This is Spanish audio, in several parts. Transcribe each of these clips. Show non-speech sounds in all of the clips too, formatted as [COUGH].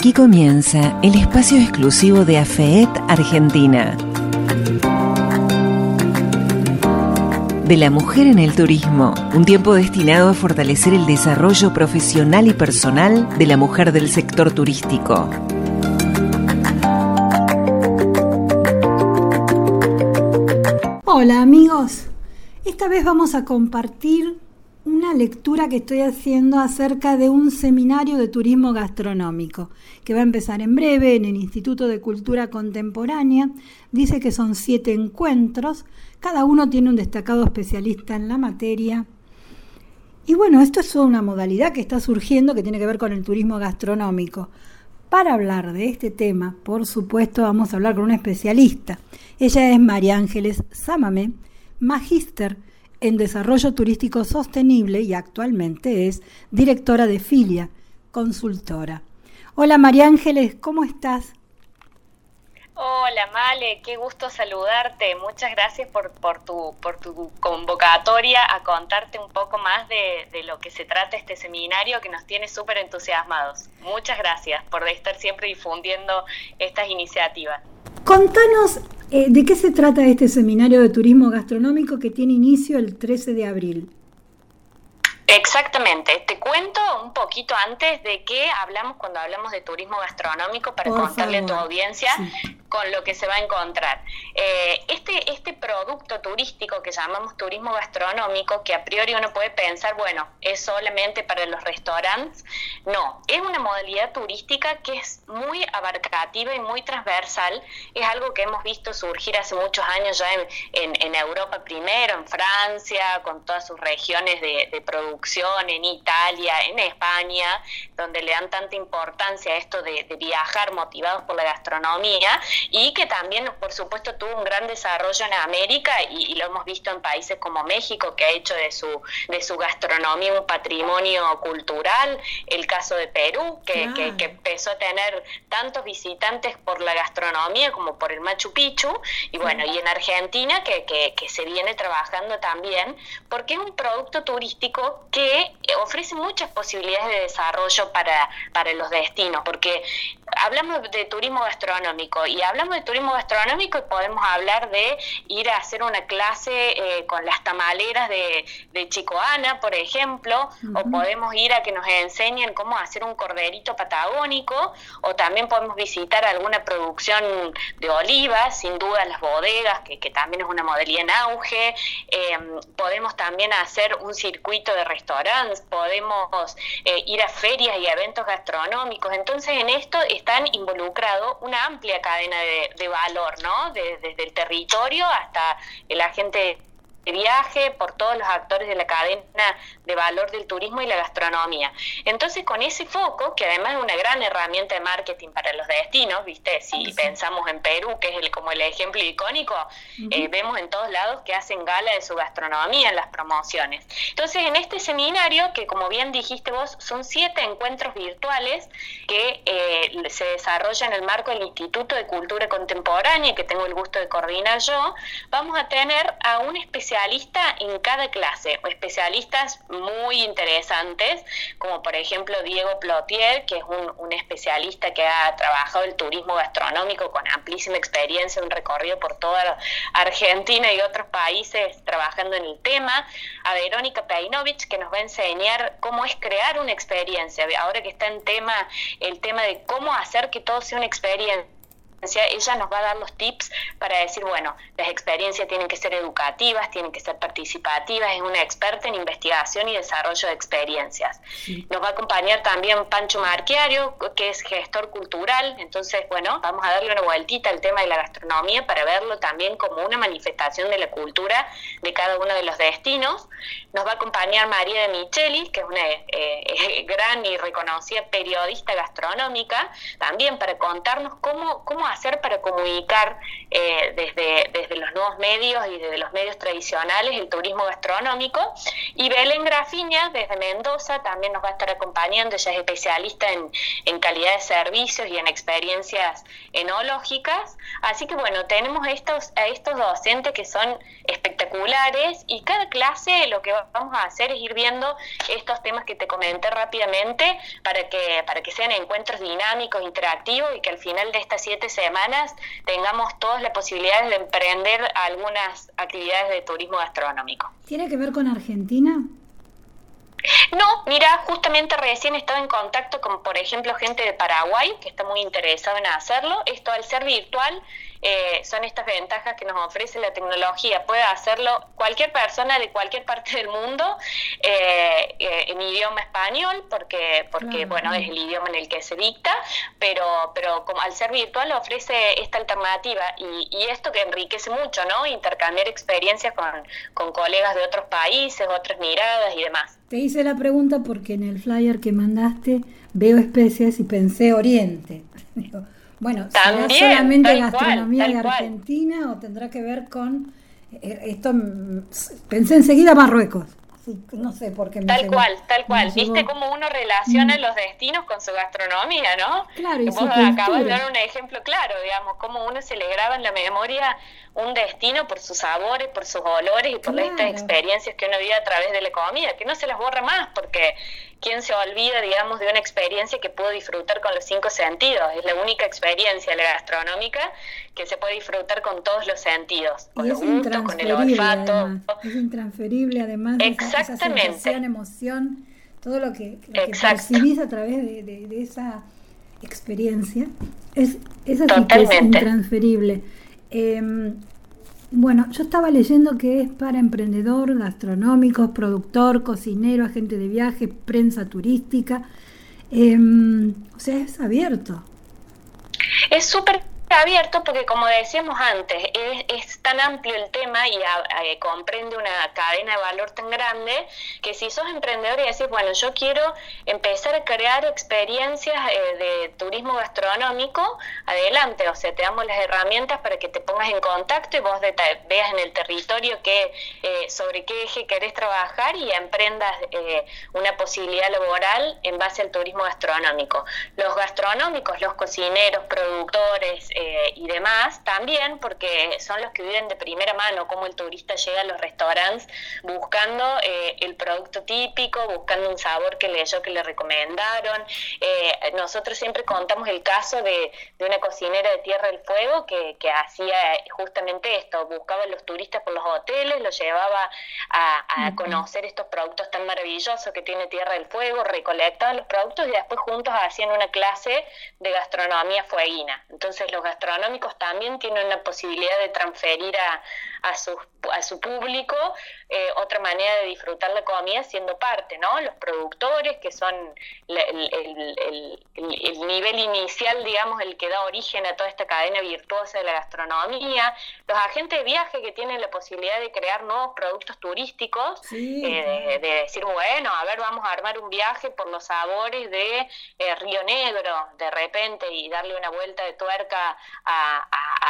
Aquí comienza el espacio exclusivo de AFEET Argentina. De la mujer en el turismo, un tiempo destinado a fortalecer el desarrollo profesional y personal de la mujer del sector turístico. Hola amigos, esta vez vamos a compartir una lectura que estoy haciendo acerca de un seminario de turismo gastronómico que va a empezar en breve en el Instituto de Cultura Contemporánea. Dice que son siete encuentros, cada uno tiene un destacado especialista en la materia. Y bueno, esto es una modalidad que está surgiendo que tiene que ver con el turismo gastronómico. Para hablar de este tema, por supuesto, vamos a hablar con una especialista. Ella es María Ángeles Sámame, magíster en Desarrollo Turístico Sostenible y actualmente es directora de Filia, consultora. Hola María Ángeles, ¿cómo estás? Hola Male, qué gusto saludarte. Muchas gracias por, por, tu, por tu convocatoria a contarte un poco más de, de lo que se trata este seminario que nos tiene súper entusiasmados. Muchas gracias por estar siempre difundiendo estas iniciativas. Contanos eh, de qué se trata este seminario de turismo gastronómico que tiene inicio el 13 de abril. Exactamente. Te cuento un poquito antes de qué hablamos cuando hablamos de turismo gastronómico para contarle a tu audiencia con lo que se va a encontrar. Eh, este, este producto turístico que llamamos turismo gastronómico, que a priori uno puede pensar, bueno, es solamente para los restaurantes, no, es una modalidad turística que es muy abarcativa y muy transversal, es algo que hemos visto surgir hace muchos años ya en, en, Europa primero, en Francia, con todas sus regiones de, producción, en Italia, en España, donde le dan tanta importancia a esto de viajar motivados por la gastronomía y que también, por supuesto, tuvo un gran desarrollo en América y, lo hemos visto en países como México, que ha hecho de su, de su gastronomía un patrimonio cultural, el caso de Perú, que, que, empezó a tener tantos visitantes por la gastronomía como por el Machu Picchu, y bueno, y en Argentina, que, que se viene trabajando también, porque es un producto turístico que ofrece muchas posibilidades de desarrollo para, para los destinos, porque hablamos de turismo gastronómico y hablamos de turismo gastronómico y podemos hablar de ir a hacer una clase eh, con las tamaleras de, de Chicoana, por ejemplo, o podemos ir a que nos enseñen cómo hacer un corderito patagónico, o también podemos visitar alguna producción de olivas, sin duda las bodegas, que, que también es una modalidad en auge, em, podemos también hacer un circuito de restaurantes, podemos eh, ir a ferias y eventos gastronómicos, entonces en esto están involucrados una amplia cadena de, valor, ¿no? desde el territorio hasta el agente de viaje, por todos los actores de la cadena de valor del turismo y la gastronomía. Entonces, con ese foco, que además es una gran herramienta de marketing para los destinos, ¿viste? Si pensamos en Perú, que es el, como el ejemplo icónico, eh, vemos en todos lados que hacen gala de su gastronomía en las promociones. Entonces, en este seminario, que como bien dijiste vos, son siete encuentros virtuales que eh, se desarrollan en el marco del Instituto de Cultura Contemporánea, que tengo el gusto de coordinar yo, vamos a tener a un especialista especialista en cada clase, especialistas muy interesantes, como por ejemplo Diego Plotier, que es un, especialista que ha trabajado el turismo gastronómico con amplísima experiencia, un recorrido por toda Argentina y otros países trabajando en el tema, a Verónica Peinovich, que nos va a enseñar cómo es crear una experiencia, ahora que está en tema el tema de cómo hacer que todo sea una experiencia ella nos va a dar los tips para decir, bueno, las experiencias tienen que ser educativas, tienen que ser participativas, es una experta en investigación y desarrollo de experiencias. Nos va a acompañar también Pancho Marquiario, que es gestor cultural, entonces, bueno, vamos a darle una vueltita al tema de la gastronomía para verlo también como una manifestación de la cultura de cada uno de los destinos. Nos va a acompañar María de Micheli, que es una eh, [LAUGHS] gran y reconocida periodista gastronómica, también para contarnos cómo, cómo hacer para comunicar eh, desde, desde los nuevos medios y desde los medios tradicionales el turismo gastronómico. Y Belén Grafiña, desde Mendoza, también nos va a estar acompañando, ella es especialista en, en calidad de servicios y en experiencias enológicas. Así que bueno, tenemos estos, a estos docentes que son espectaculares y cada clase lo que vamos a hacer es ir viendo estos temas que te comenté rápidamente para que, para que sean encuentros dinámicos, interactivos y que al final de estas siete semanas tengamos todas las posibilidades de emprender algunas actividades de turismo gastronómico. ¿Tiene que ver con Argentina? No, mira, justamente recién estaba en contacto con, por ejemplo, gente de Paraguay que está muy interesado en hacerlo. Esto al ser virtual eh, son estas ventajas que nos ofrece la tecnología. Puede hacerlo cualquier persona de cualquier parte del mundo eh, eh, en idioma español, porque, porque bueno, es el idioma en el que se dicta, pero, pero como al ser virtual ofrece esta alternativa y, y esto que enriquece mucho, ¿no? Intercambiar experiencias con, con colegas de otros países, otras miradas y demás. Te hice la pregunta porque en el flyer que mandaste veo especies y pensé Oriente. [LAUGHS] Bueno, ¿será solamente gastronomía de Argentina o tendrá que ver con eh, esto? Mm, pensé enseguida Marruecos. no sé por qué me Tal cual, tal cual. ¿Viste cómo uno relaciona mm. los destinos con su gastronomía, no? Claro, y Vos acabas de dar un ejemplo claro, digamos, cómo uno se le graba en la memoria un destino por sus sabores, por sus olores y por estas experiencias que uno vive a través de la comida, que no se las borra más, porque ¿quién se olvida, digamos, de una experiencia que pudo disfrutar con los cinco sentidos? Es la única experiencia, la gastronómica, que se puede disfrutar con todos los sentidos, con los gustos, con el olfato. Es intransferible, además, Exactamente. esa sensación, emoción, todo lo que, percibís a través de, esa experiencia, es, es así que es intransferible. Em, bueno, yo estaba leyendo que es para emprendedor, gastronómicos, productor, cocinero, agente de viajes, prensa turística. Em, o sea, es abierto. Es súper abierto porque, como decíamos antes, es, tan amplio el tema y comprende una cadena de valor tan grande que si sos emprendedor y decís, bueno, yo quiero empezar a crear experiencias eh, de turismo gastronómico, adelante, o sea, te damos las herramientas para que te pongas en contacto y vos veas en el territorio que, eh, sobre qué eje querés trabajar y emprendas eh, una posibilidad laboral en base al turismo gastronómico. Los gastronómicos, los cocineros, productores, eh, y demás, también porque son los que viven de primera mano, como el turista llega a los restaurantes buscando eh, el producto típico, buscando un sabor que leyó, que le recomendaron. Eh, nosotros siempre contamos el caso de, una cocinera de Tierra del Fuego que, hacía justamente esto, buscaba a los turistas por los hoteles, los llevaba a, conocer estos productos tan maravillosos que tiene Tierra del Fuego, recolectaban los productos y después juntos hacían una clase de gastronomía fueguina. Entonces los gastronómicos también tienen la posibilidad de transferir a, a, su, a su público eh, otra manera de disfrutar la comida siendo parte, ¿no? Los productores, que son el, nivel inicial, digamos, el que da origen a toda esta cadena virtuosa de la gastronomía, los agentes de viaje que tienen la posibilidad de crear nuevos productos turísticos, eh, de, decir, bueno, a ver, vamos a armar un viaje por los sabores de eh, Río Negro, de repente, y darle una vuelta de tuerca a,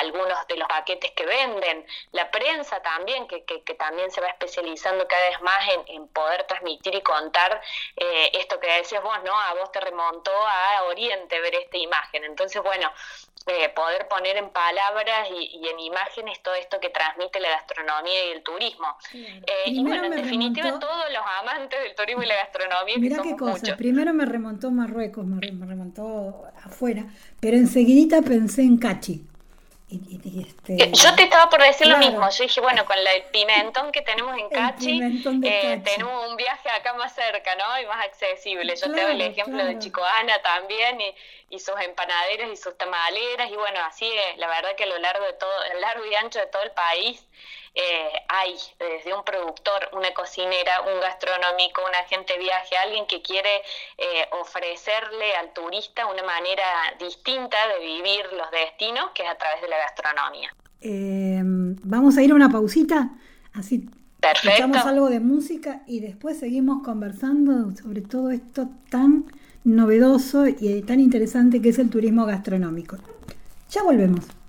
algunos de los paquetes que venden. La prensa también, que, que, también se va especializando cada vez más en, poder transmitir y contar eh, esto que decías vos, ¿no? A vos te remontó a Oriente ver esta imagen. Entonces, bueno, eh, poder poner en palabras y, en imágenes todo esto que transmite la gastronomía y el turismo. Eh, y bueno, en definitiva, todos los amantes del turismo y la gastronomía. Mira qué cosa, primero me remontó Marruecos, me remontó afuera, pero enseguidita pensé en Cachi. Este, eh, yo te estaba por decir lo mismo, yo dije, bueno, con el pimentón que tenemos en Cachi, eh, tenemos un viaje acá más cerca, ¿no? Y más accesible. Yo te doy el ejemplo de Chicoana también y, y, sus empanaderas y sus tamaleras y bueno, así es, la verdad que a lo largo de todo, a lo largo y ancho de todo el país eh, hay desde un productor, una cocinera, un gastronómico, un agente de viaje, alguien que quiere eh, ofrecerle al turista una manera distinta de vivir los destinos, que es a través de la gastronomía. Em, vamos a ir a una pausita, así escuchamos algo de música y después seguimos conversando sobre todo esto tan novedoso y tan interesante que es el turismo gastronómico. Ya volvemos.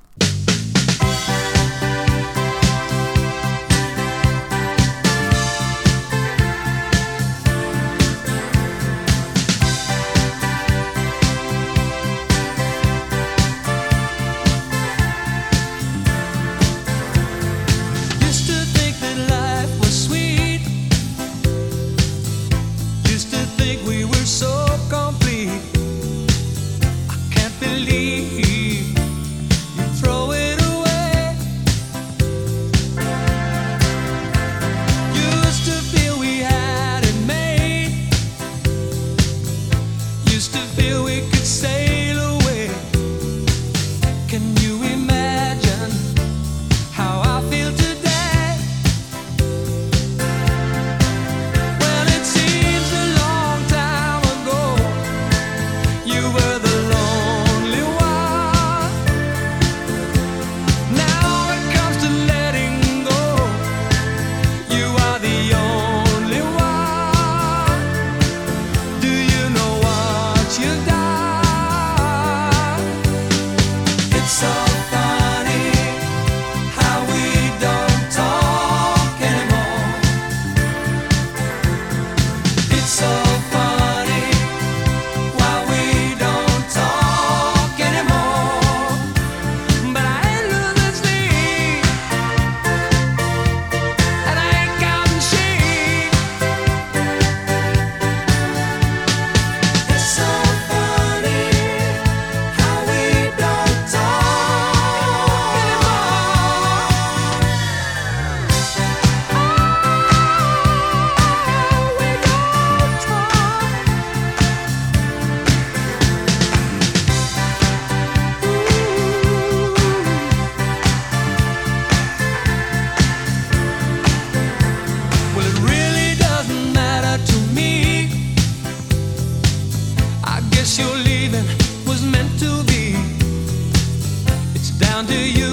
guess your leaving was meant to be. It's down to you.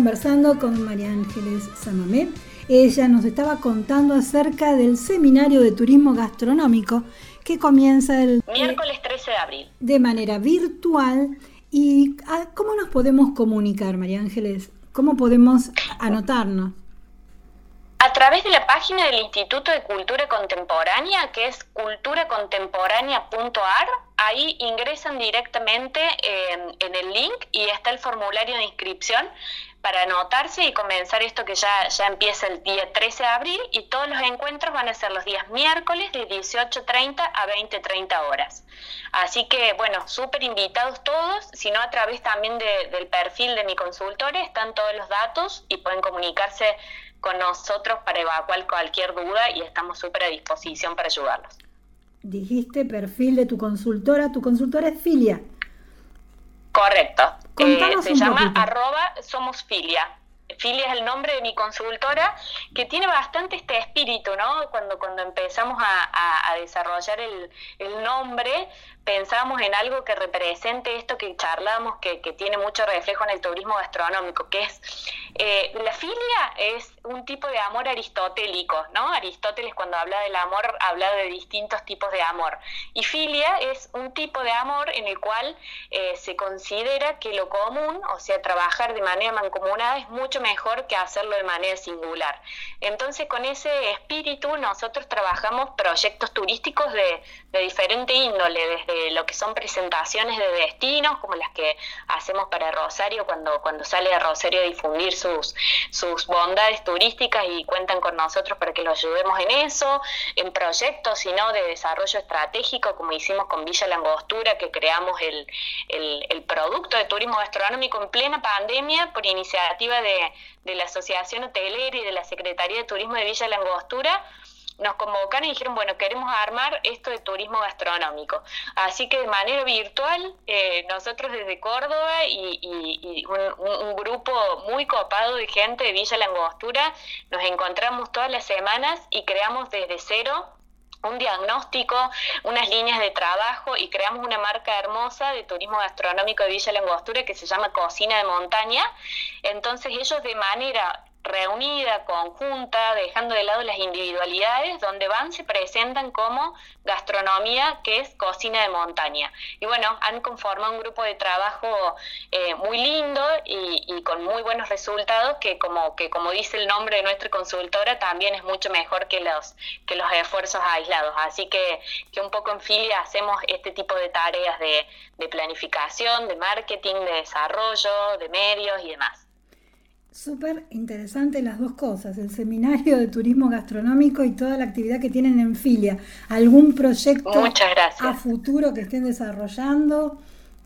Conversando con María Ángeles Samamé. Ella nos estaba contando acerca del seminario de turismo gastronómico que comienza el miércoles 13 de abril. De manera virtual. ¿Y cómo nos podemos comunicar, María Ángeles? ¿Cómo podemos anotarnos? A través de la página del Instituto de Cultura Contemporánea, que es culturacontemporánea.ar, ahí ingresan directamente en, en, el link y está el formulario de inscripción para anotarse y comenzar esto que ya, ya empieza el día 13 de abril y todos los encuentros van a ser los días miércoles de 18.30 a 20.30 horas. Así que, bueno, súper invitados todos, sino a través también del perfil de mi consultora están todos los datos y pueden comunicarse con nosotros para evacuar cualquier duda y estamos súper a disposición para ayudarlos. Dijiste perfil de tu consultora, tu consultora es Filia. Correcto. Eh, se llama arroba somos filia. Filia es el nombre de mi consultora, que tiene bastante este espíritu, ¿no? Cuando, cuando empezamos a, desarrollar el, el nombre, pensamos en algo que represente esto que charlamos, que, que, tiene mucho reflejo en el turismo gastronómico, que es eh, la filia es un tipo de amor aristotélico, ¿no? Aristóteles cuando habla del amor habla de distintos tipos de amor. Y filia es un tipo de amor en el cual eh, se considera que lo común, o sea, trabajar de manera mancomunada es mucho mejor que hacerlo de manera singular. Entonces, con ese espíritu nosotros trabajamos proyectos turísticos de, de diferente índole, desde lo que son presentaciones de destinos, como las que hacemos para Rosario cuando, cuando sale a Rosario a difundir sus, sus bondades turísticas y cuentan con nosotros para que los ayudemos en eso, en proyectos, sino de desarrollo estratégico, como hicimos con Villa Langostura, que creamos el, el, producto de turismo gastronómico en plena pandemia por iniciativa de, de la Asociación Hotelera y de la Secretaría de Turismo de Villa Langostura nos convocaron y dijeron, bueno, queremos armar esto de turismo gastronómico. Así que de manera virtual, eh, nosotros desde Córdoba y, un, grupo muy copado de gente de Villa Langostura, nos encontramos todas las semanas y creamos desde cero un diagnóstico, unas líneas de trabajo y creamos una marca hermosa de turismo gastronómico de Villa Langostura que se llama Cocina de Montaña. Entonces ellos de manera reunida, conjunta, dejando de lado las individualidades, donde van, se presentan como gastronomía, que es cocina de montaña. Y bueno, han conformado un grupo de trabajo eh, muy lindo y, con muy buenos resultados, que como, que como dice el nombre de nuestra consultora, también es mucho mejor que los, que los esfuerzos aislados. Así que, que un poco en Filia hacemos este tipo de tareas de, de planificación, de marketing, de desarrollo, de medios y demás. Súper interesante las dos cosas, el seminario de turismo gastronómico y toda la actividad que tienen en Filia. ¿Algún proyecto a futuro que estén desarrollando?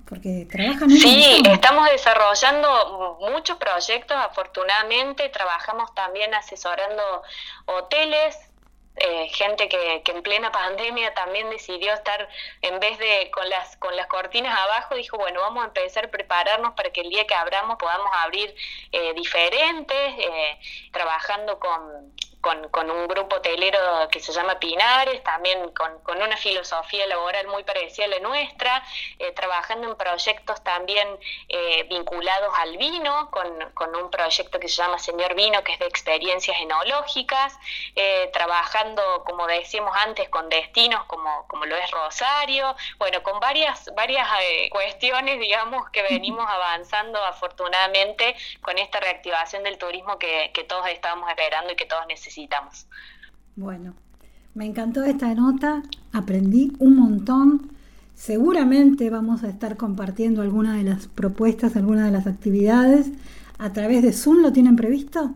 Porque trabajan en Sí, estamos desarrollando muchos proyectos, afortunadamente. Trabajamos también asesorando hoteles, eh, gente que, en plena pandemia también decidió estar, en vez de con las, con las cortinas abajo, dijo, bueno, vamos a empezar a prepararnos para que el día que abramos podamos abrir eh, diferentes, eh, trabajando con, con, un grupo hotelero que se llama Pinares, también con, con una filosofía laboral muy parecida a la nuestra, eh, trabajando en proyectos también vinculados al vino, con, con, un proyecto que se llama Señor Vino, que es de experiencias enológicas, trabajando, como decíamos antes, con destinos como, como lo es Rosario, bueno, con varias, varias cuestiones, digamos, que venimos avanzando afortunadamente con esta reactivación del turismo que, que todos estábamos esperando y que todos necesitamos necesitamos. Bueno, me encantó esta nota, aprendí un montón. Seguramente vamos a estar compartiendo algunas de las propuestas, algunas de las actividades. ¿A través de Zoom lo tienen previsto?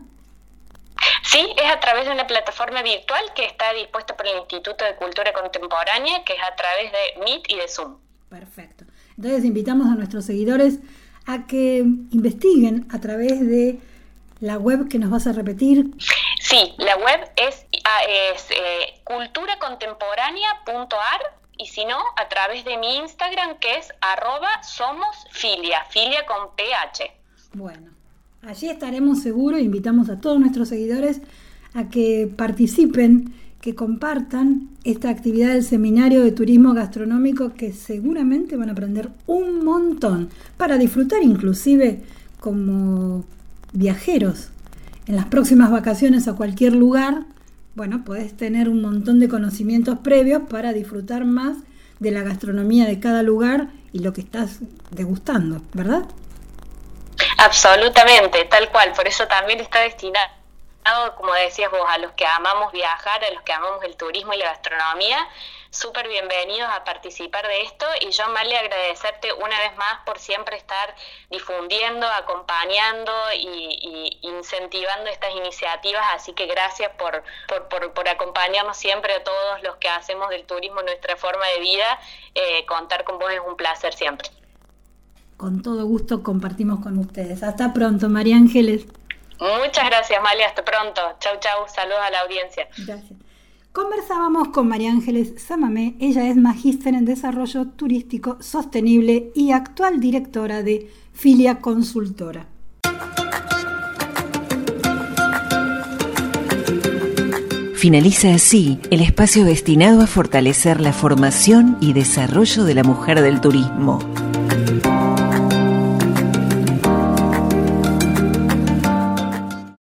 Sí, es a través de una plataforma virtual que está dispuesta por el Instituto de Cultura Contemporánea, que es a través de Meet y de Zoom. Perfecto. Entonces invitamos a nuestros seguidores a que investiguen a través de la web que nos vas a repetir. Sí, la web es, ah, es eh, culturacontemporánea.ar y si no, a través de mi Instagram que es arroba somos filia, filia con PH. Bueno, allí estaremos seguros, invitamos a todos nuestros seguidores a que participen, que compartan esta actividad del seminario de turismo gastronómico que seguramente van a aprender un montón para disfrutar inclusive como viajeros en las próximas vacaciones a cualquier lugar, bueno, podés tener un montón de conocimientos previos para disfrutar más de la gastronomía de cada lugar y lo que estás degustando, ¿verdad? Absolutamente, tal cual. Por eso también está destinado, como decías vos, a los que amamos viajar, a los que amamos el turismo y la gastronomía súper bienvenidos a participar de esto y yo, Male, agradecerte una vez más por siempre estar difundiendo, acompañando y, incentivando estas iniciativas, así que gracias por, por, por, acompañarnos siempre a todos los que hacemos del turismo nuestra forma de vida, eh, contar con vos es un placer siempre con todo gusto compartimos con ustedes. Hasta pronto, María Ángeles. Muchas gracias, Malia. Hasta pronto. Chau, chau. Saludos a la audiencia. Gracias. Conversábamos con María Ángeles Samamé. Ella es magíster en desarrollo turístico sostenible y actual directora de Filia Consultora. Finaliza así el espacio destinado a fortalecer la formación y desarrollo de la mujer del turismo.